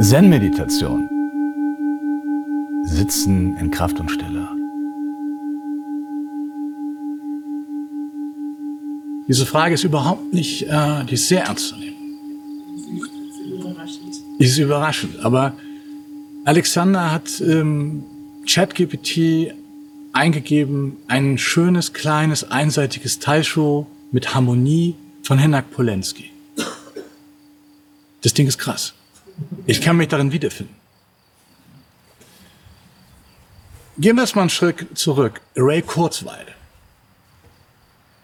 Zen-Meditation. Sitzen in Kraft und Stille. Diese Frage ist überhaupt nicht, äh, die ist sehr ernst zu nehmen. Die ist überraschend. Aber Alexander hat ähm, ChatGPT eingegeben, ein schönes, kleines, einseitiges Teilshow mit Harmonie von Henak Polenski. Das Ding ist krass. Ich kann mich darin wiederfinden. Gehen wir erstmal einen Schritt zurück. Ray Kurzweil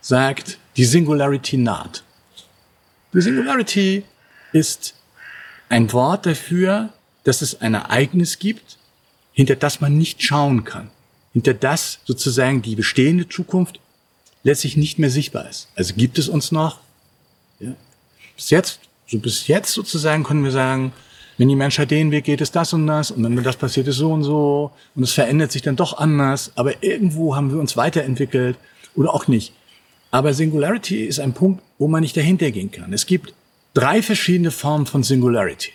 sagt, die Singularity naht. Die Singularity ist ein Wort dafür, dass es ein Ereignis gibt, hinter das man nicht schauen kann. Hinter das sozusagen die bestehende Zukunft letztlich nicht mehr sichtbar ist. Also gibt es uns noch. Ja. Bis jetzt, so bis jetzt sozusagen können wir sagen, wenn die Menschheit den Weg geht, ist das und das und wenn das passiert, ist so und so und es verändert sich dann doch anders, aber irgendwo haben wir uns weiterentwickelt oder auch nicht. Aber Singularity ist ein Punkt, wo man nicht dahinter gehen kann. Es gibt drei verschiedene Formen von Singularity.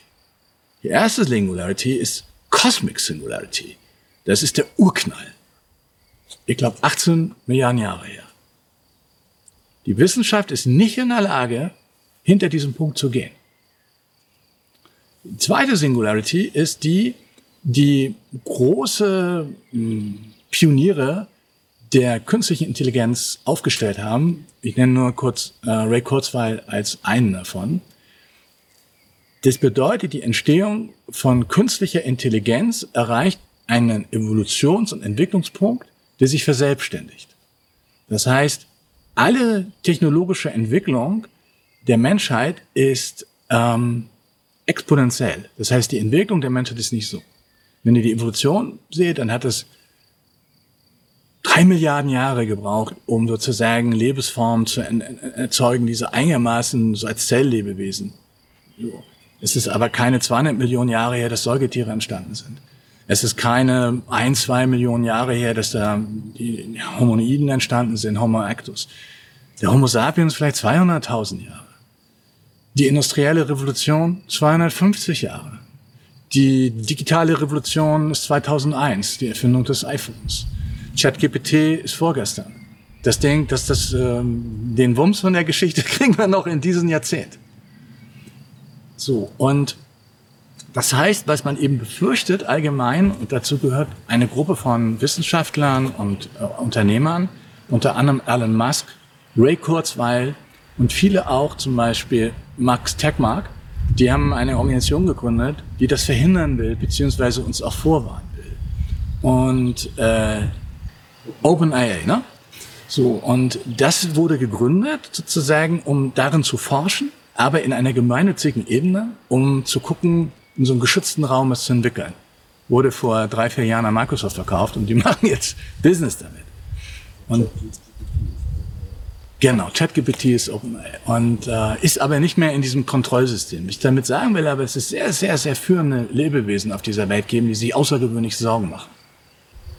Die erste Singularity ist Cosmic Singularity. Das ist der Urknall. Ich glaube 18 Milliarden Jahre her. Die Wissenschaft ist nicht in der Lage, hinter diesem Punkt zu gehen. Die zweite Singularity ist die, die große hm, Pioniere der künstlichen Intelligenz aufgestellt haben. Ich nenne nur kurz äh, Ray Kurzweil als einen davon. Das bedeutet, die Entstehung von künstlicher Intelligenz erreicht einen Evolutions- und Entwicklungspunkt, der sich verselbstständigt. Das heißt, alle technologische Entwicklung der Menschheit ist ähm, exponentiell. Das heißt, die Entwicklung der Menschheit ist nicht so. Wenn ihr die Evolution seht, dann hat es drei Milliarden Jahre gebraucht, um sozusagen Lebensformen zu erzeugen, diese einigermaßen so als Zelllebewesen. Es ist aber keine 200 Millionen Jahre her, dass Säugetiere entstanden sind. Es ist keine ein, zwei Millionen Jahre her, dass da die Homoiden entstanden sind, Homo erectus. Der Homo sapiens vielleicht 200.000 Jahre. Die industrielle Revolution 250 Jahre. Die digitale Revolution ist 2001, die Erfindung des iPhones. ChatGPT ist vorgestern. Das Ding, dass das, ähm, den Wumms von der Geschichte kriegen wir noch in diesem Jahrzehnt. So, und das heißt, was man eben befürchtet allgemein, und dazu gehört eine Gruppe von Wissenschaftlern und äh, Unternehmern, unter anderem Elon Musk, Ray Kurzweil und viele auch, zum Beispiel Max Tegmark, die haben eine Organisation gegründet, die das verhindern will, beziehungsweise uns auch vorwarnen will. Und äh, OpenIA, ne? So, und das wurde gegründet, sozusagen, um darin zu forschen, aber in einer gemeinnützigen Ebene, um zu gucken, in so einem geschützten Raum es zu entwickeln. Wurde vor drei, vier Jahren an Microsoft verkauft und die machen jetzt Business damit. Und Genau, ChatGPT ist OpenAI und äh, ist aber nicht mehr in diesem Kontrollsystem. Ich damit sagen will, aber es ist sehr, sehr, sehr führende Lebewesen auf dieser Welt geben, die sich außergewöhnlich Sorgen machen.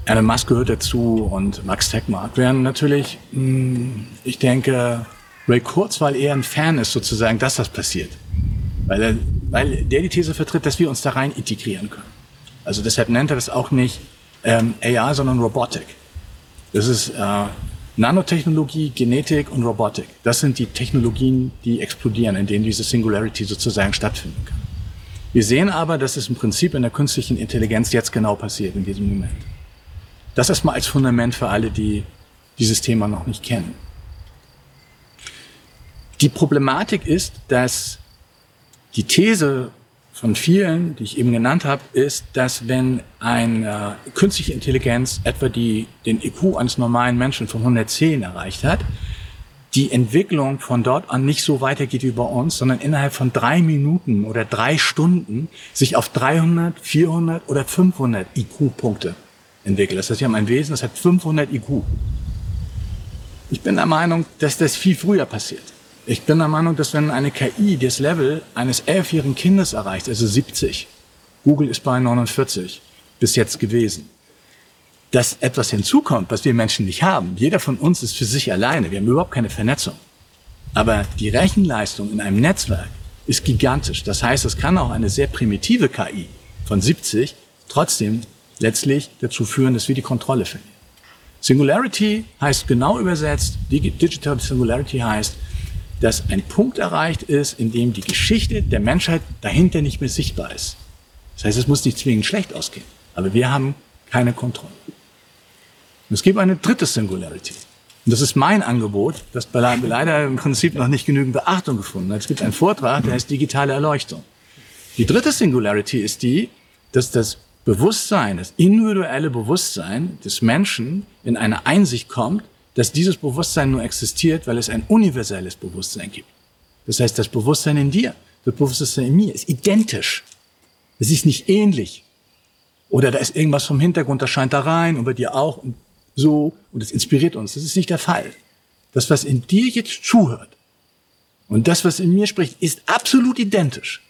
Elon Musk gehört dazu und Max Tegmark wären natürlich, mh, hm, ich denke, Ray Kurzweil eher ein Fan ist sozusagen, dass das passiert. Weil, er, weil der die These vertritt, dass wir uns da rein integrieren können. Also deshalb nennt er das auch nicht ähm, AI, sondern Robotik. Das ist äh, Nanotechnologie, Genetik und Robotik. Das sind die Technologien, die explodieren, in denen diese Singularity sozusagen stattfinden kann. Wir sehen aber, dass es im Prinzip in der künstlichen Intelligenz jetzt genau passiert, in diesem Moment. Das erstmal als Fundament für alle, die dieses Thema noch nicht kennen. Die Problematik ist, dass die These von vielen, die ich eben genannt habe, ist, dass wenn eine künstliche Intelligenz etwa die, den IQ eines normalen Menschen von 110 erreicht hat, die Entwicklung von dort an nicht so weitergeht wie bei uns, sondern innerhalb von drei Minuten oder drei Stunden sich auf 300, 400 oder 500 IQ-Punkte entwickelt. Das heißt, wir haben ein Wesen, das hat 500 IQ. Ich bin der Meinung, dass das viel früher passiert. Ich bin der Meinung, dass wenn eine KI das Level eines elfjährigen Kindes erreicht, also 70, Google ist bei 49 bis jetzt gewesen, dass etwas hinzukommt, was wir Menschen nicht haben. Jeder von uns ist für sich alleine. Wir haben überhaupt keine Vernetzung. Aber die Rechenleistung in einem Netzwerk ist gigantisch. Das heißt, es kann auch eine sehr primitive KI von 70 trotzdem letztlich dazu führen, dass wir die Kontrolle verlieren. Singularity heißt genau übersetzt, Digital Singularity heißt, dass ein Punkt erreicht ist, in dem die Geschichte der Menschheit dahinter nicht mehr sichtbar ist. Das heißt, es muss nicht zwingend schlecht ausgehen, aber wir haben keine Kontrolle. Und es gibt eine dritte Singularity. Und das ist mein Angebot, das leider im Prinzip noch nicht genügend Beachtung gefunden hat. Es gibt einen Vortrag, der heißt digitale Erleuchtung. Die dritte Singularity ist die, dass das Bewusstsein, das individuelle Bewusstsein des Menschen in eine Einsicht kommt, dass dieses Bewusstsein nur existiert, weil es ein universelles Bewusstsein gibt. Das heißt, das Bewusstsein in dir, das Bewusstsein in mir ist identisch. Es ist nicht ähnlich. Oder da ist irgendwas vom Hintergrund, das scheint da rein und bei dir auch und so und es inspiriert uns. Das ist nicht der Fall. Das, was in dir jetzt zuhört und das, was in mir spricht, ist absolut identisch.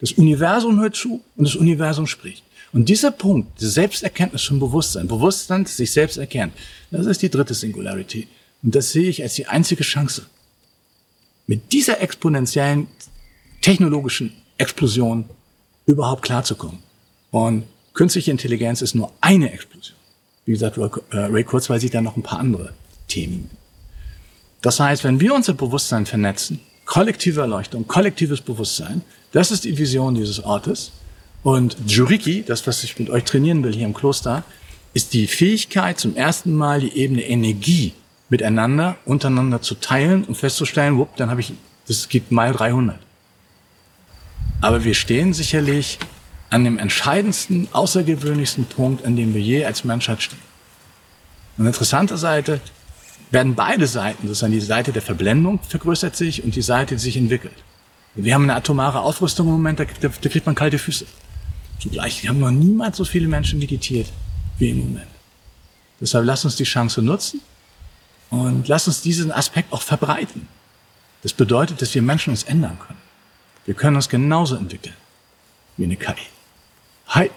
Das Universum hört zu und das Universum spricht. Und dieser Punkt, die Selbsterkenntnis von Bewusstsein, Bewusstsein, sich selbst erkennt, das ist die dritte Singularity. Und das sehe ich als die einzige Chance. Mit dieser exponentiellen technologischen Explosion überhaupt klarzukommen. Und künstliche Intelligenz ist nur eine Explosion. Wie gesagt, Ray Kurzweil sieht da noch ein paar andere Themen. Das heißt, wenn wir unser Bewusstsein vernetzen, kollektive Erleuchtung, kollektives Bewusstsein, das ist die Vision dieses Ortes. Und Juriki, das, was ich mit euch trainieren will hier im Kloster, ist die Fähigkeit, zum ersten Mal die Ebene Energie miteinander, untereinander zu teilen und festzustellen, wupp, dann habe ich, das gibt mal 300. Aber wir stehen sicherlich an dem entscheidendsten, außergewöhnlichsten Punkt, an dem wir je als Menschheit stehen. Eine interessante Seite werden beide Seiten, das ist die Seite der Verblendung vergrößert sich und die Seite, die sich entwickelt. Wir haben eine atomare Aufrüstung im Moment, da kriegt man kalte Füße. Zugleich, haben noch niemals so viele Menschen meditiert wie im Moment. Deshalb lass uns die Chance nutzen und lass uns diesen Aspekt auch verbreiten. Das bedeutet, dass wir Menschen uns ändern können. Wir können uns genauso entwickeln wie eine KI. Hi.